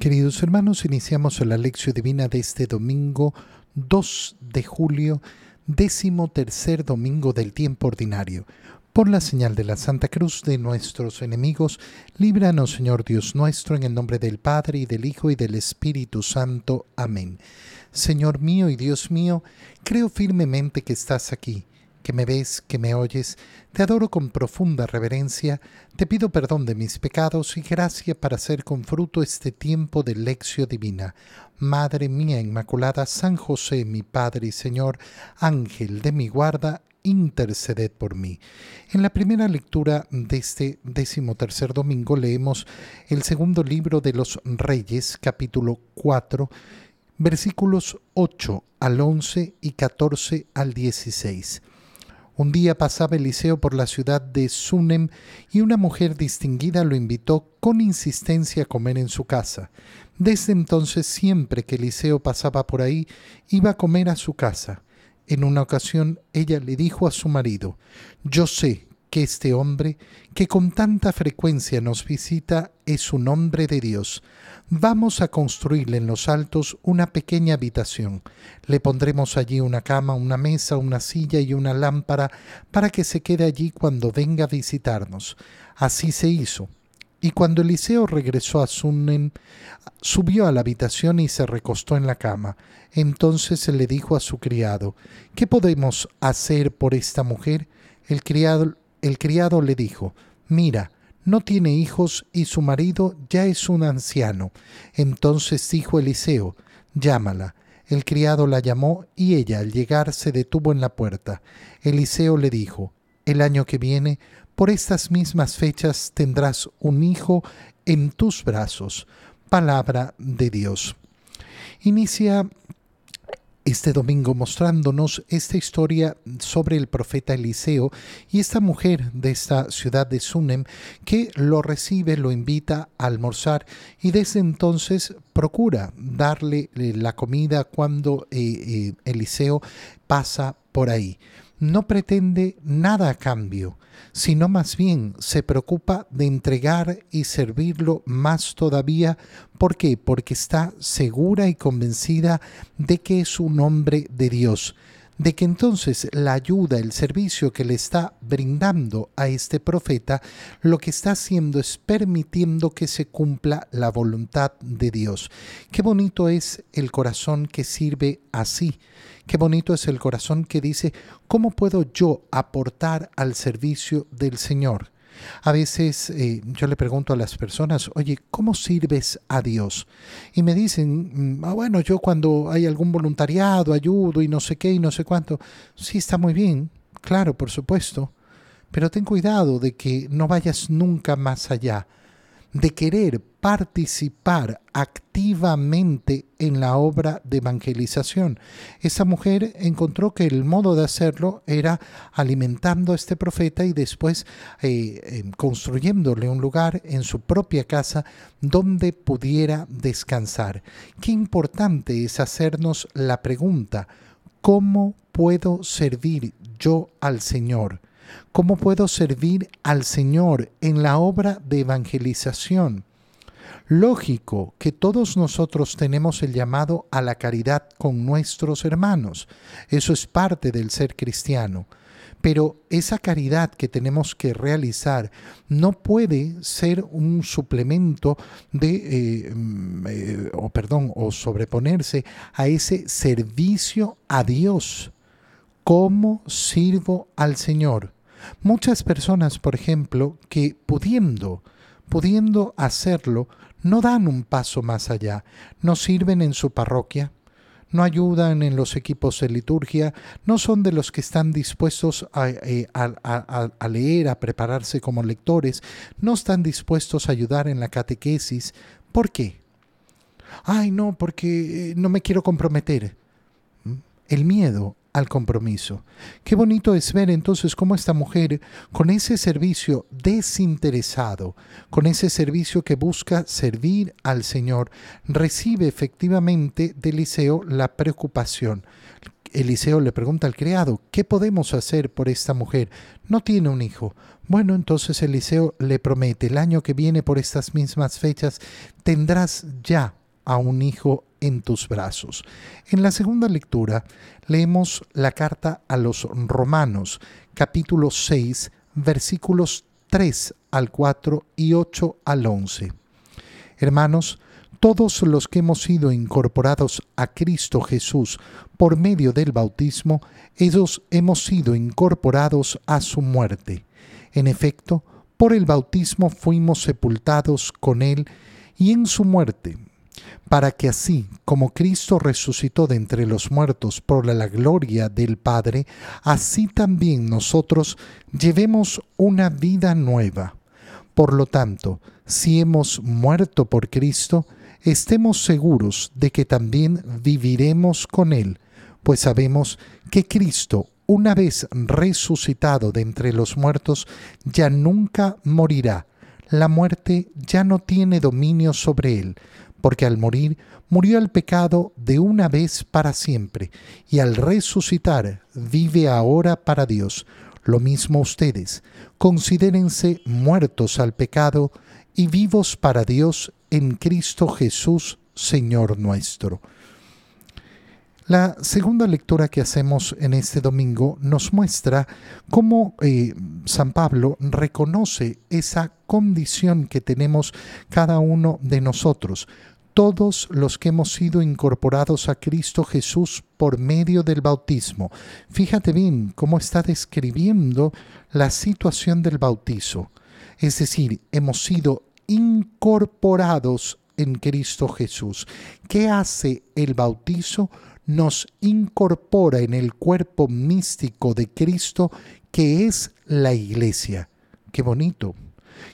Queridos hermanos, iniciamos la lección divina de este domingo 2 de julio, décimo tercer domingo del tiempo ordinario. Por la señal de la Santa Cruz de nuestros enemigos, líbranos, Señor Dios nuestro, en el nombre del Padre, y del Hijo, y del Espíritu Santo. Amén. Señor mío y Dios mío, creo firmemente que estás aquí que me ves, que me oyes, te adoro con profunda reverencia, te pido perdón de mis pecados y gracia para hacer con fruto este tiempo de lección divina. Madre mía Inmaculada, San José, mi Padre y Señor, Ángel de mi guarda, interceded por mí. En la primera lectura de este decimotercer domingo leemos el segundo libro de los Reyes, capítulo 4, versículos 8 al 11 y 14 al 16. Un día pasaba Eliseo por la ciudad de Sunem y una mujer distinguida lo invitó con insistencia a comer en su casa. Desde entonces siempre que Eliseo pasaba por ahí, iba a comer a su casa. En una ocasión ella le dijo a su marido, Yo sé que este hombre, que con tanta frecuencia nos visita, es un hombre de Dios. Vamos a construirle en los altos una pequeña habitación. Le pondremos allí una cama, una mesa, una silla y una lámpara para que se quede allí cuando venga a visitarnos. Así se hizo. Y cuando Eliseo regresó a Sunem, subió a la habitación y se recostó en la cama. Entonces se le dijo a su criado, ¿qué podemos hacer por esta mujer? El criado, el criado le dijo, mira, no tiene hijos y su marido ya es un anciano. Entonces dijo Eliseo, llámala. El criado la llamó y ella al llegar se detuvo en la puerta. Eliseo le dijo, el año que viene, por estas mismas fechas tendrás un hijo en tus brazos. Palabra de Dios. Inicia este domingo mostrándonos esta historia sobre el profeta Eliseo y esta mujer de esta ciudad de Sunem que lo recibe, lo invita a almorzar y desde entonces procura darle eh, la comida cuando eh, eh, Eliseo pasa por ahí no pretende nada a cambio, sino más bien se preocupa de entregar y servirlo más todavía. ¿Por qué? Porque está segura y convencida de que es un hombre de Dios, de que entonces la ayuda, el servicio que le está brindando a este profeta, lo que está haciendo es permitiendo que se cumpla la voluntad de Dios. Qué bonito es el corazón que sirve así. Qué bonito es el corazón que dice, ¿cómo puedo yo aportar al servicio del Señor? A veces eh, yo le pregunto a las personas, oye, ¿cómo sirves a Dios? Y me dicen, mm, ah, bueno, yo cuando hay algún voluntariado ayudo y no sé qué y no sé cuánto. Sí, está muy bien, claro, por supuesto. Pero ten cuidado de que no vayas nunca más allá de querer participar activamente en la obra de evangelización. Esa mujer encontró que el modo de hacerlo era alimentando a este profeta y después eh, em, construyéndole un lugar en su propia casa donde pudiera descansar. Qué importante es hacernos la pregunta, ¿cómo puedo servir yo al Señor? ¿Cómo puedo servir al Señor en la obra de evangelización? Lógico que todos nosotros tenemos el llamado a la caridad con nuestros hermanos. Eso es parte del ser cristiano. Pero esa caridad que tenemos que realizar no puede ser un suplemento de, eh, mm, eh, o perdón, o sobreponerse a ese servicio a Dios. ¿Cómo sirvo al Señor? Muchas personas, por ejemplo, que pudiendo, pudiendo hacerlo, no dan un paso más allá, no sirven en su parroquia, no ayudan en los equipos de liturgia, no son de los que están dispuestos a, eh, a, leer, a prepararse como lectores, no están dispuestos a ayudar en la catequesis. ¿Por qué? Ay, no, porque eh, no me quiero comprometer. ¿Mm? El miedo al compromiso. Qué bonito es ver entonces cómo esta mujer, con ese servicio desinteresado, con ese servicio que busca servir al Señor, recibe efectivamente de Eliseo la preocupación. Eliseo le pregunta al criado, ¿qué podemos hacer por esta mujer? No tiene un hijo. Bueno, entonces Eliseo le promete, el año que viene por estas mismas fechas tendrás ya a un hijo en tus brazos. En la segunda lectura leemos la carta a los romanos, capítulo 6, versículos 3 al 4 y 8 al 11. Hermanos, todos los que hemos sido incorporados a Cristo Jesús por medio del bautismo, ellos hemos sido incorporados a su muerte. En efecto, por el bautismo fuimos sepultados con Él y en su muerte, para que así como Cristo resucitó de entre los muertos por la gloria del Padre, así también nosotros llevemos una vida nueva. Por lo tanto, si hemos muerto por Cristo, estemos seguros de que también viviremos con Él, pues sabemos que Cristo, una vez resucitado de entre los muertos, ya nunca morirá. La muerte ya no tiene dominio sobre Él, porque al morir murió el pecado de una vez para siempre, y al resucitar vive ahora para Dios. Lo mismo ustedes, considérense muertos al pecado y vivos para Dios en Cristo Jesús, Señor nuestro. La segunda lectura que hacemos en este domingo nos muestra cómo eh, San Pablo reconoce esa condición que tenemos cada uno de nosotros, todos los que hemos sido incorporados a Cristo Jesús por medio del bautismo. Fíjate bien cómo está describiendo la situación del bautizo. Es decir, hemos sido incorporados en Cristo Jesús. ¿Qué hace el bautizo? Nos incorpora en el cuerpo místico de Cristo que es la iglesia. Qué bonito.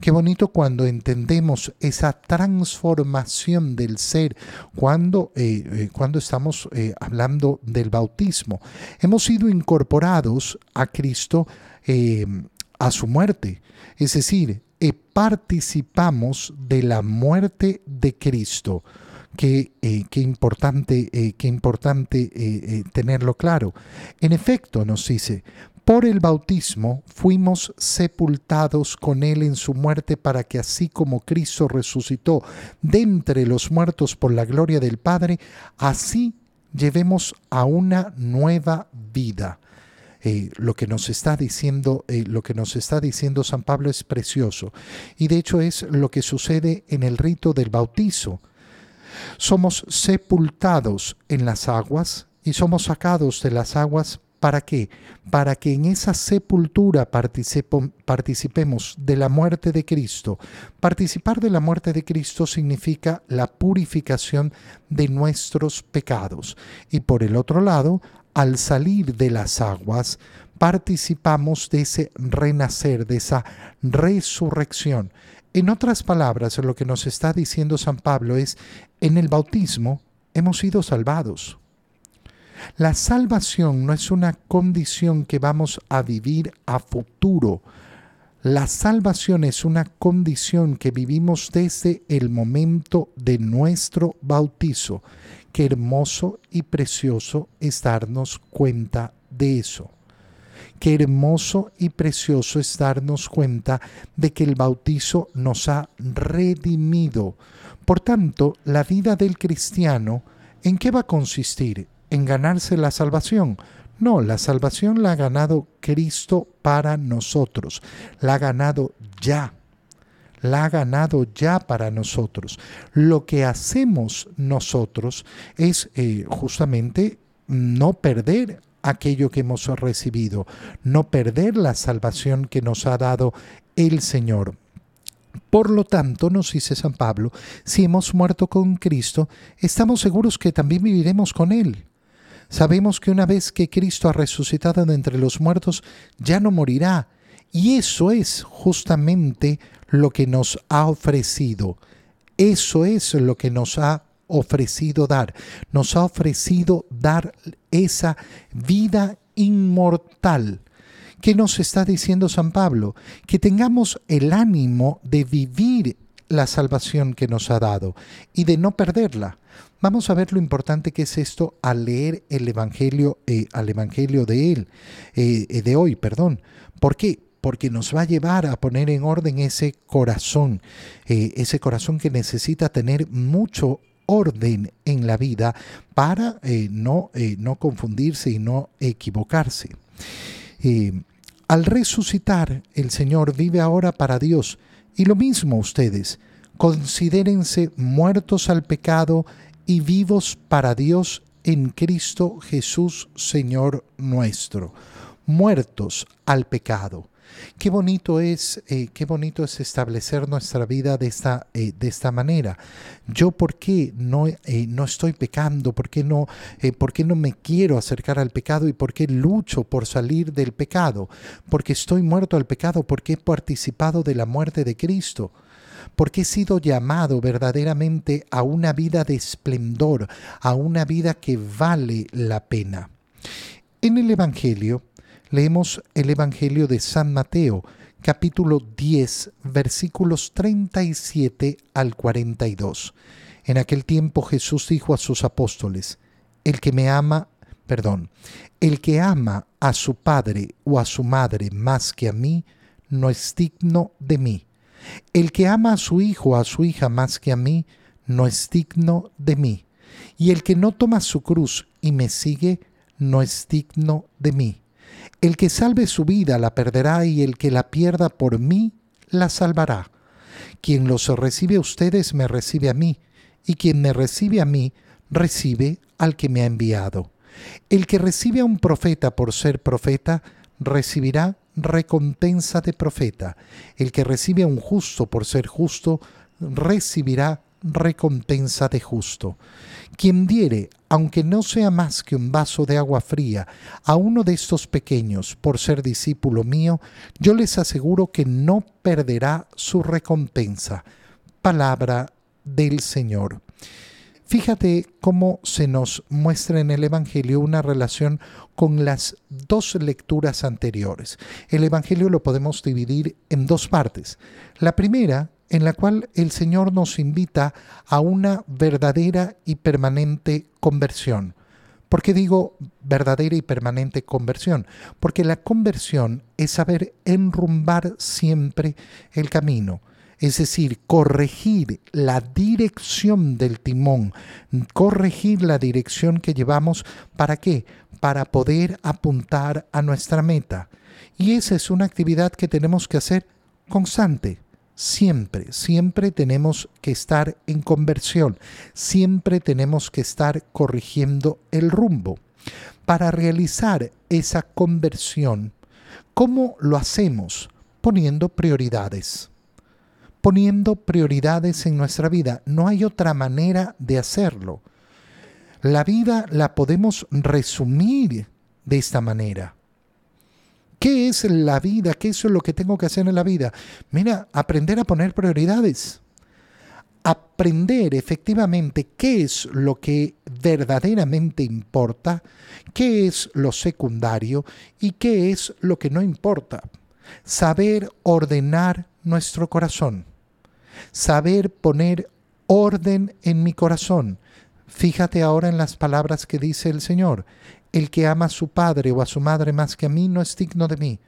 Qué bonito cuando entendemos esa transformación del ser, cuando, eh, eh, cuando estamos eh, hablando del bautismo. Hemos sido incorporados a Cristo a su muerte. Es decir, participamos de la muerte de Cristo. Qué, qué importante, qué importante tenerlo claro. En efecto, nos dice, por el bautismo fuimos sepultados con Él en su muerte para que así como Cristo resucitó de entre los muertos por la gloria del Padre, así llevemos a una nueva vida. Eh, lo que nos está diciendo, eh, lo que nos está diciendo San Pablo es precioso. Y de hecho es lo que sucede en el rito del bautizo. Somos sepultados en las aguas y somos sacados de las aguas ¿Para qué? Para que en esa sepultura participemos de la muerte de Cristo. Participar de la muerte de Cristo significa la purificación de nuestros pecados. Y por el otro lado, al salir de las aguas, participamos de ese renacer, de esa resurrección. En otras palabras, lo que nos está diciendo San Pablo es, en el bautismo hemos sido salvados. La salvación no es una condición que vamos a vivir a futuro. La salvación es una condición que vivimos desde el momento de nuestro bautizo. Qué hermoso y precioso es darnos cuenta de eso. Qué hermoso y precioso es darnos cuenta de que el bautizo nos ha redimido. Por tanto, la vida del cristiano, ¿en qué va a consistir? ¿En ganarse la salvación? No, la salvación la ha ganado Cristo para nosotros. La ha ganado ya la ha ganado ya para nosotros. Lo que hacemos nosotros es eh, justamente no perder aquello que hemos recibido, no perder la salvación que nos ha dado el Señor. Por lo tanto, nos dice San Pablo, si hemos muerto con Cristo, estamos seguros que también viviremos con Él. Sabemos que una vez que Cristo ha resucitado de entre los muertos, ya no morirá. Y eso es justamente lo que nos ha ofrecido. Eso es lo que nos ha ofrecido dar. Nos ha ofrecido dar esa vida inmortal. ¿Qué nos está diciendo San Pablo? Que tengamos el ánimo de vivir la salvación que nos ha dado y de no perderla. Vamos a ver lo importante que es esto al leer el Evangelio, eh, al Evangelio de él, eh, eh, de hoy, perdón. ¿Por qué? Porque nos va a llevar a poner en orden ese corazón, ese corazón que necesita tener mucho orden en la vida para no, no confundirse y no equivocarse. al resucitar, el Señor vive ahora para Dios. Y lo mismo ustedes, considérense muertos al pecado y vivos para Dios en Cristo Jesús, Señor nuestro, muertos al pecado. Qué bonito es, eh, qué bonito es establecer nuestra vida de esta, eh, de esta manera. Yo, ¿por qué no, eh, no estoy pecando? ¿Por qué no, ¿Por qué no me quiero acercar al pecado? ¿Y por qué lucho por salir del pecado? Porque estoy muerto al pecado, porque he participado de la muerte de Cristo porque he sido llamado verdaderamente a una vida de esplendor, a una vida que vale la pena. En el Evangelio, leemos el Evangelio de San Mateo, capítulo 10, versículos 37 al 42. En aquel tiempo Jesús dijo a sus apóstoles, el que me ama, perdón, el que ama a su padre o a su madre más que a mí, no es digno de mí. El que ama a su hijo o a su hija más que a mí, no es digno de mí. Y el que no toma su cruz y me sigue, no es digno de mí. El que salve su vida la perderá y el que la pierda por mí, la salvará. Quien los recibe a ustedes me recibe a mí, y quien me recibe a mí, recibe al que me ha enviado. El que recibe a un profeta por ser profeta, recibirá recompensa de profeta. El que recibe a un justo por ser justo, recibirá recompensa de justo. Quien diere, aunque no sea más que un vaso de agua fría, a uno de estos pequeños por ser discípulo mío, yo les aseguro que no perderá su recompensa. Palabra del Señor. Fíjate cómo se nos muestra en el Evangelio una relación con las dos lecturas anteriores. El Evangelio lo podemos dividir en dos partes. La primera, en la cual el Señor nos invita a una verdadera y permanente conversión. ¿Por qué digo verdadera y permanente conversión? Porque la conversión es saber enrumbar siempre el camino es decir, corregir la dirección del timón, corregir la dirección que llevamos, ¿para qué? Para poder apuntar a nuestra meta. Y esa es una actividad que tenemos que hacer constante, siempre, siempre tenemos que estar en conversión, siempre tenemos que estar corrigiendo el rumbo. Para realizar esa conversión, ¿cómo lo hacemos? Poniendo prioridades poniendo prioridades en nuestra vida. No hay otra manera de hacerlo. La vida la podemos resumir de esta manera. ¿Qué es la vida? ¿Qué es lo que tengo que hacer en la vida? Mira, aprender a poner prioridades. Aprender efectivamente qué es lo que verdaderamente importa, qué es lo secundario y qué es lo que no importa. Saber ordenar nuestro corazón saber poner orden en mi corazón. Fíjate ahora en las palabras que dice el Señor. El que ama a su padre o a su madre más que a mí no es digno de mí.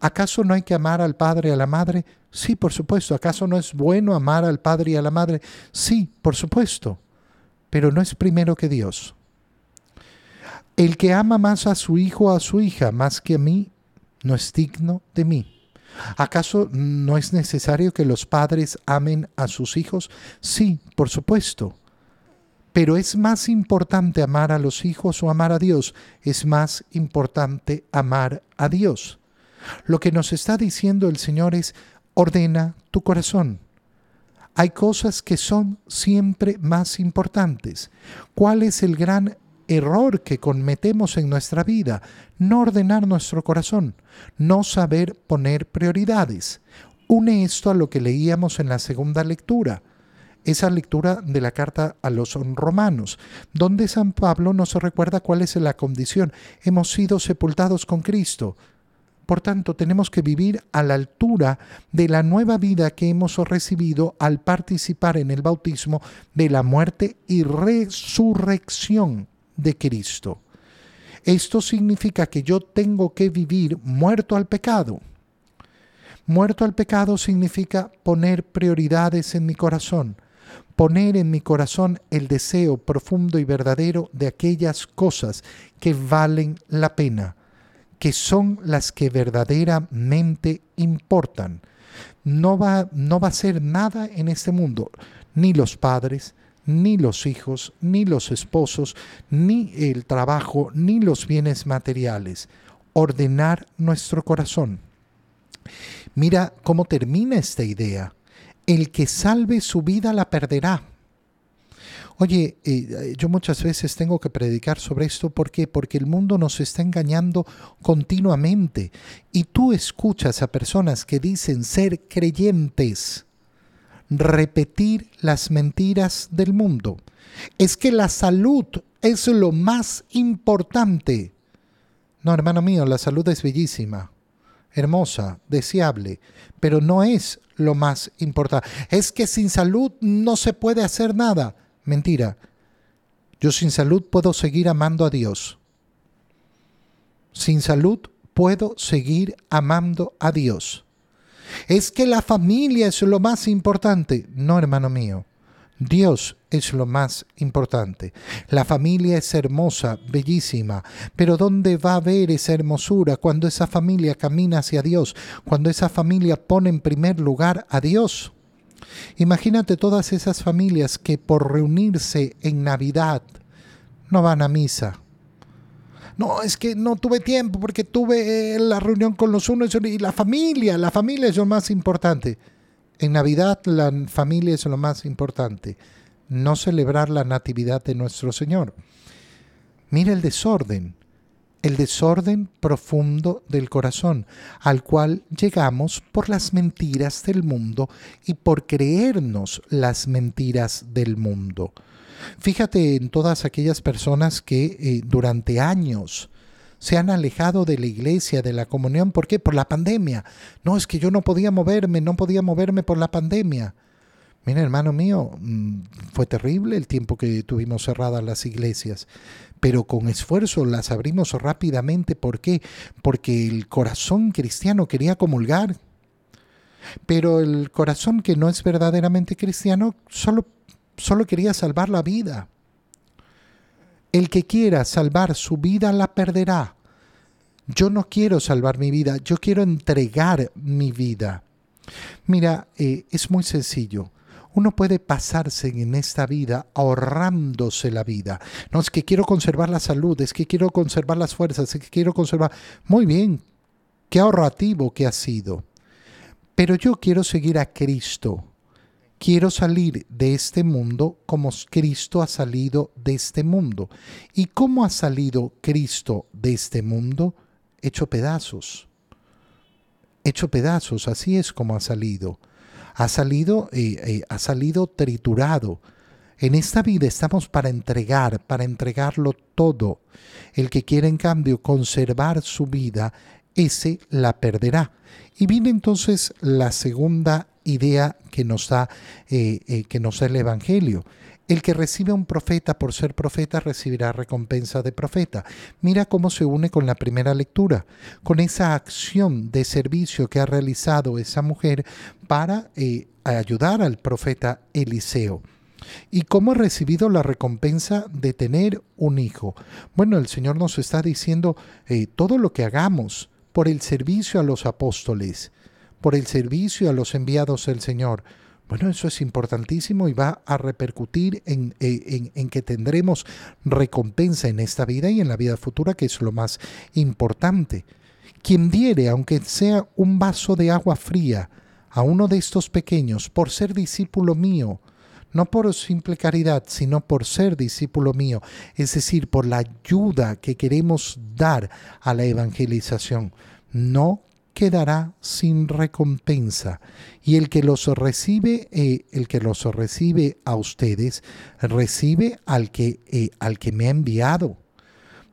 ¿Acaso no hay que amar al padre y a la madre? Sí, por supuesto. ¿Acaso no es bueno amar al padre y a la madre? Sí, por supuesto. Pero no es primero que Dios. El que ama más a su hijo o a su hija más que a mí, no es digno de mí. ¿Acaso no es necesario que los padres amen a sus hijos? Sí, por supuesto. Pero es más importante amar a los hijos o amar a Dios. Es más importante amar a Dios. Lo que nos está diciendo el Señor es, ordena tu corazón. Hay cosas que son siempre más importantes. ¿Cuál es el gran error que cometemos en nuestra vida, no ordenar nuestro corazón, no saber poner prioridades. Une esto a lo que leíamos en la segunda lectura, esa lectura de la carta a los romanos, donde San Pablo nos recuerda cuál es la condición. Hemos sido sepultados con Cristo. Por tanto, tenemos que vivir a la altura de la nueva vida que hemos recibido al participar en el bautismo de la muerte y resurrección de Cristo. Esto significa que yo tengo que vivir muerto al pecado. Muerto al pecado significa poner prioridades en mi corazón, poner en mi corazón el deseo profundo y verdadero de aquellas cosas que valen la pena, que son las que verdaderamente importan. No va, no va a ser nada en este mundo, ni los padres, ni los hijos, ni los esposos, ni el trabajo, ni los bienes materiales. Ordenar nuestro corazón. Mira cómo termina esta idea. El que salve su vida la perderá. Oye, eh, yo muchas veces tengo que predicar sobre esto. ¿Por qué? Porque el mundo nos está engañando continuamente. Y tú escuchas a personas que dicen ser creyentes repetir las mentiras del mundo. Es que la salud es lo más importante. No, hermano mío, la salud es bellísima, hermosa, deseable, pero no es lo más importante. Es que sin salud no se puede hacer nada. Mentira. Yo sin salud puedo seguir amando a Dios. Sin salud puedo seguir amando a Dios. Es que la familia es lo más importante. No, hermano mío. Dios es lo más importante. La familia es hermosa, bellísima, pero ¿dónde va a haber esa hermosura cuando esa familia camina hacia Dios? Cuando esa familia pone en primer lugar a Dios. Imagínate todas esas familias que por reunirse en Navidad no van a misa, no, es que no tuve tiempo porque tuve eh, la reunión con los unos y la familia, la familia es lo más importante. En Navidad la familia es lo más importante, no celebrar la natividad de nuestro Señor. Mira el desorden, el desorden profundo del corazón, al cual llegamos por las mentiras del mundo y por creernos las mentiras del mundo. Fíjate en todas aquellas personas que eh, durante años se han alejado de la iglesia, de la comunión. ¿Por qué? Por la pandemia. No, es que yo no podía moverme, no podía moverme por la pandemia. Mira, hermano mío, mm, fue terrible el tiempo que tuvimos cerradas las iglesias, pero con esfuerzo las abrimos rápidamente. ¿Por qué? Porque el corazón cristiano quería comulgar. Pero el corazón que no es verdaderamente cristiano solo solo quería salvar la vida. El que quiera salvar su vida la perderá. Yo no quiero salvar mi vida, yo quiero entregar mi vida. Mira, eh, es muy sencillo. Uno puede pasarse en esta vida ahorrándose la vida. No es que quiero conservar la salud, es que quiero conservar las fuerzas, es que quiero conservar... Muy bien, qué ahorrativo que ha sido. Pero yo quiero seguir a Cristo quiero salir de este mundo como Cristo ha salido de este mundo. ¿Y cómo ha salido Cristo de este mundo? Hecho pedazos. Hecho pedazos, así es como ha salido. Ha salido, eh, eh, ha salido triturado. En esta vida estamos para entregar, para entregarlo todo. El que quiere en cambio conservar su vida, ese la perderá. Y viene entonces la segunda idea que nos da, eh, eh, que nos da el Evangelio. El que recibe a un profeta por ser profeta recibirá recompensa de profeta. Mira cómo se une con la primera lectura, con esa acción de servicio que ha realizado esa mujer para eh, ayudar al profeta Eliseo. ¿Y cómo ha recibido la recompensa de tener un hijo? Bueno, el Señor nos está diciendo todo lo que hagamos por el servicio a los apóstoles, por el servicio a los enviados del Señor. Bueno, eso es importantísimo y va a repercutir en, eh, en, que tendremos recompensa en esta vida y en la vida futura, que es lo más importante. Quien diere, aunque sea un vaso de agua fría, a uno de estos pequeños por ser discípulo mío, no por simple caridad, sino por ser discípulo mío, es decir, por la ayuda que queremos dar a la evangelización, no quedará sin recompensa. Y el que los recibe, eh, el que los recibe a ustedes, recibe al que, eh, al que me ha enviado.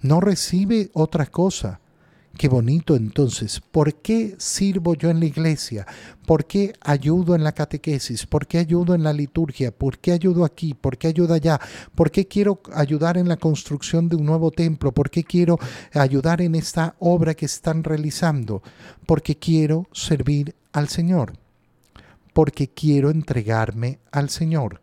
No recibe otra cosa. Qué bonito entonces. ¿Por qué sirvo yo en la iglesia? ¿Por qué ayudo en la catequesis? ¿Por qué ayudo en la liturgia? ¿Por qué ayudo aquí? ¿Por qué ayudo allá? ¿Por qué quiero ayudar en la construcción de un nuevo templo? ¿Por qué quiero ayudar en esta obra que están realizando? Porque quiero servir al Señor. Porque quiero entregarme al Señor.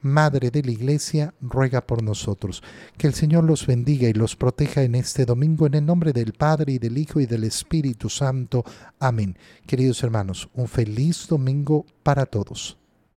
Madre de la Iglesia, ruega por nosotros. Que el Señor los bendiga y los proteja en este domingo en el nombre del Padre y del Hijo y del Espíritu Santo. Amén. Queridos hermanos, un feliz domingo para todos.